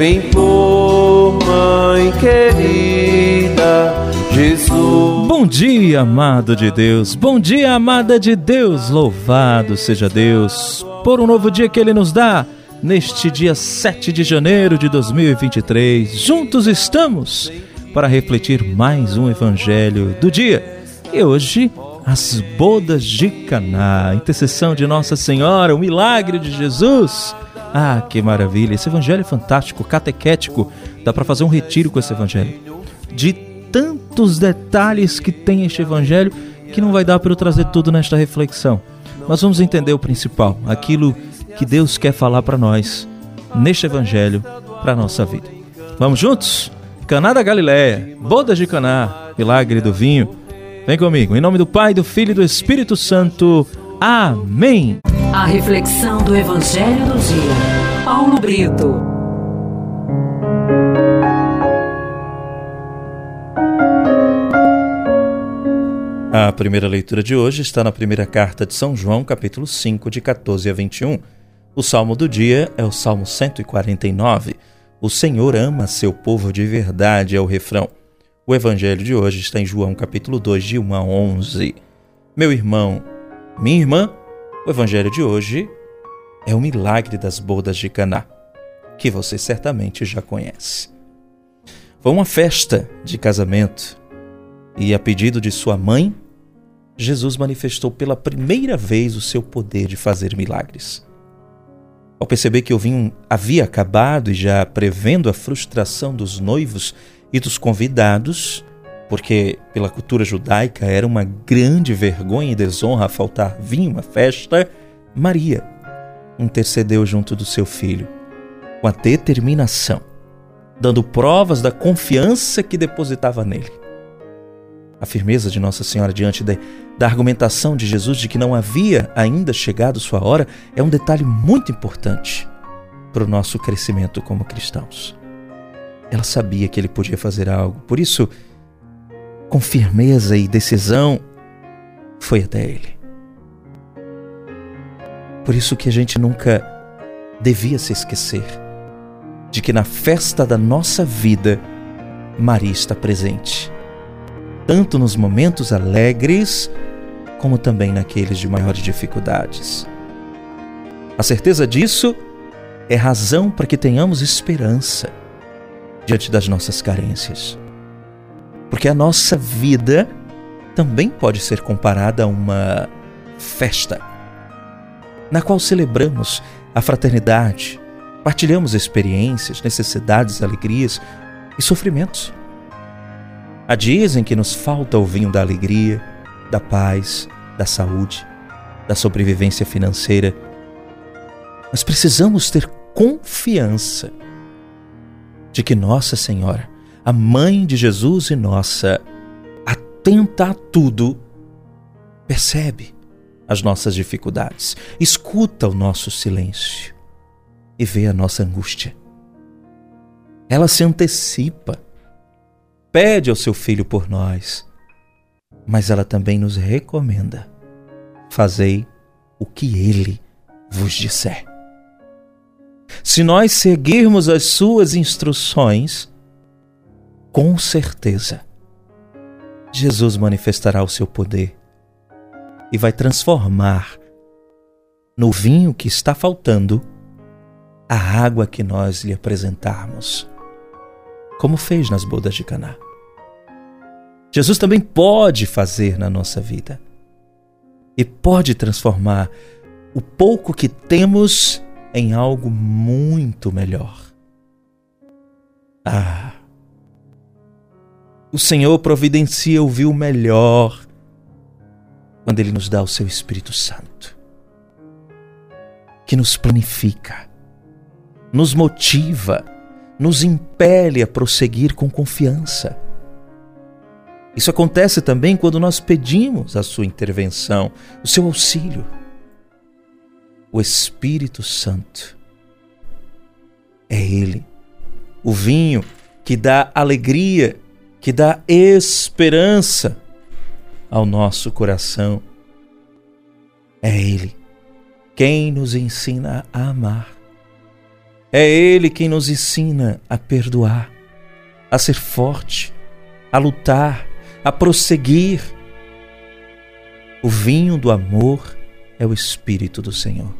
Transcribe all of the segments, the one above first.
Vem por mãe querida, Jesus. Bom dia, amado de Deus. Bom dia, amada de Deus. Louvado seja Deus por um novo dia que Ele nos dá. Neste dia 7 de janeiro de 2023, juntos estamos para refletir mais um evangelho do dia. E hoje, as bodas de Caná, intercessão de Nossa Senhora, o milagre de Jesus. Ah, que maravilha! Esse evangelho é fantástico, catequético. Dá para fazer um retiro com esse evangelho. De tantos detalhes que tem este evangelho que não vai dar para eu trazer tudo nesta reflexão. Mas vamos entender o principal, aquilo que Deus quer falar para nós neste evangelho para nossa vida. Vamos juntos? Caná da Galileia, bodas de Caná, milagre do vinho. Vem comigo, em nome do Pai, do Filho e do Espírito Santo. Amém. A reflexão do evangelho do dia. Paulo Brito. A primeira leitura de hoje está na primeira carta de São João, capítulo 5, de 14 a 21. O salmo do dia é o Salmo 149. O Senhor ama seu povo de verdade, é o refrão. O evangelho de hoje está em João, capítulo 2, de 1 a 11. Meu irmão, minha irmã, o evangelho de hoje é o milagre das bodas de Caná, que você certamente já conhece. Foi uma festa de casamento e, a pedido de sua mãe, Jesus manifestou pela primeira vez o seu poder de fazer milagres. Ao perceber que o vinho havia acabado e já prevendo a frustração dos noivos e dos convidados, porque pela cultura judaica era uma grande vergonha e desonra faltar vinho à festa, Maria intercedeu junto do seu filho, com a determinação, dando provas da confiança que depositava nele. A firmeza de Nossa Senhora diante de, da argumentação de Jesus de que não havia ainda chegado sua hora é um detalhe muito importante para o nosso crescimento como cristãos. Ela sabia que ele podia fazer algo, por isso, com firmeza e decisão, foi até ele. Por isso que a gente nunca devia se esquecer de que na festa da nossa vida, Maria está presente tanto nos momentos alegres, como também naqueles de maiores dificuldades. A certeza disso é razão para que tenhamos esperança diante das nossas carências. Porque a nossa vida também pode ser comparada a uma festa, na qual celebramos a fraternidade, partilhamos experiências, necessidades, alegrias e sofrimentos. Há dias em que nos falta o vinho da alegria, da paz, da saúde, da sobrevivência financeira. Mas precisamos ter confiança de que Nossa Senhora, a mãe de Jesus e nossa, atenta a tudo, percebe as nossas dificuldades, escuta o nosso silêncio e vê a nossa angústia. Ela se antecipa pede ao seu filho por nós, mas ela também nos recomenda: fazei o que ele vos disser. Se nós seguirmos as suas instruções, com certeza, Jesus manifestará o seu poder e vai transformar no vinho que está faltando a água que nós lhe apresentarmos como fez nas bodas de Caná. Jesus também pode fazer na nossa vida e pode transformar o pouco que temos em algo muito melhor. Ah! O Senhor providencia o melhor quando Ele nos dá o seu Espírito Santo, que nos planifica, nos motiva, nos impele a prosseguir com confiança. Isso acontece também quando nós pedimos a sua intervenção, o seu auxílio. O Espírito Santo é Ele, o vinho que dá alegria, que dá esperança ao nosso coração. É Ele quem nos ensina a amar É Ele quem nos ensina a perdoar, a ser forte, a lutar, a prosseguir. O vinho do amor é o Espírito do Senhor.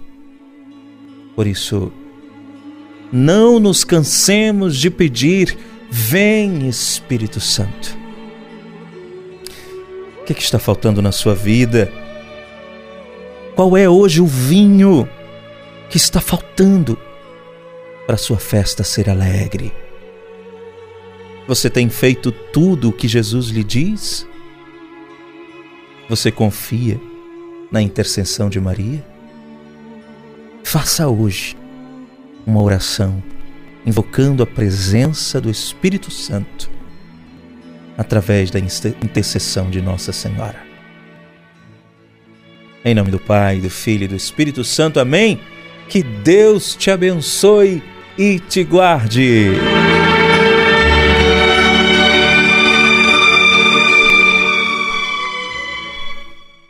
Por isso, não nos cansemos de pedir: Vem Espírito Santo. O que, é que está faltando na sua vida? Qual é hoje o vinho que está faltando para sua festa ser alegre? Você tem feito tudo o que Jesus lhe diz? Você confia na intercessão de Maria? Faça hoje uma oração invocando a presença do Espírito Santo através da intercessão de Nossa Senhora. Em nome do Pai, do Filho e do Espírito Santo, amém. Que Deus te abençoe e te guarde.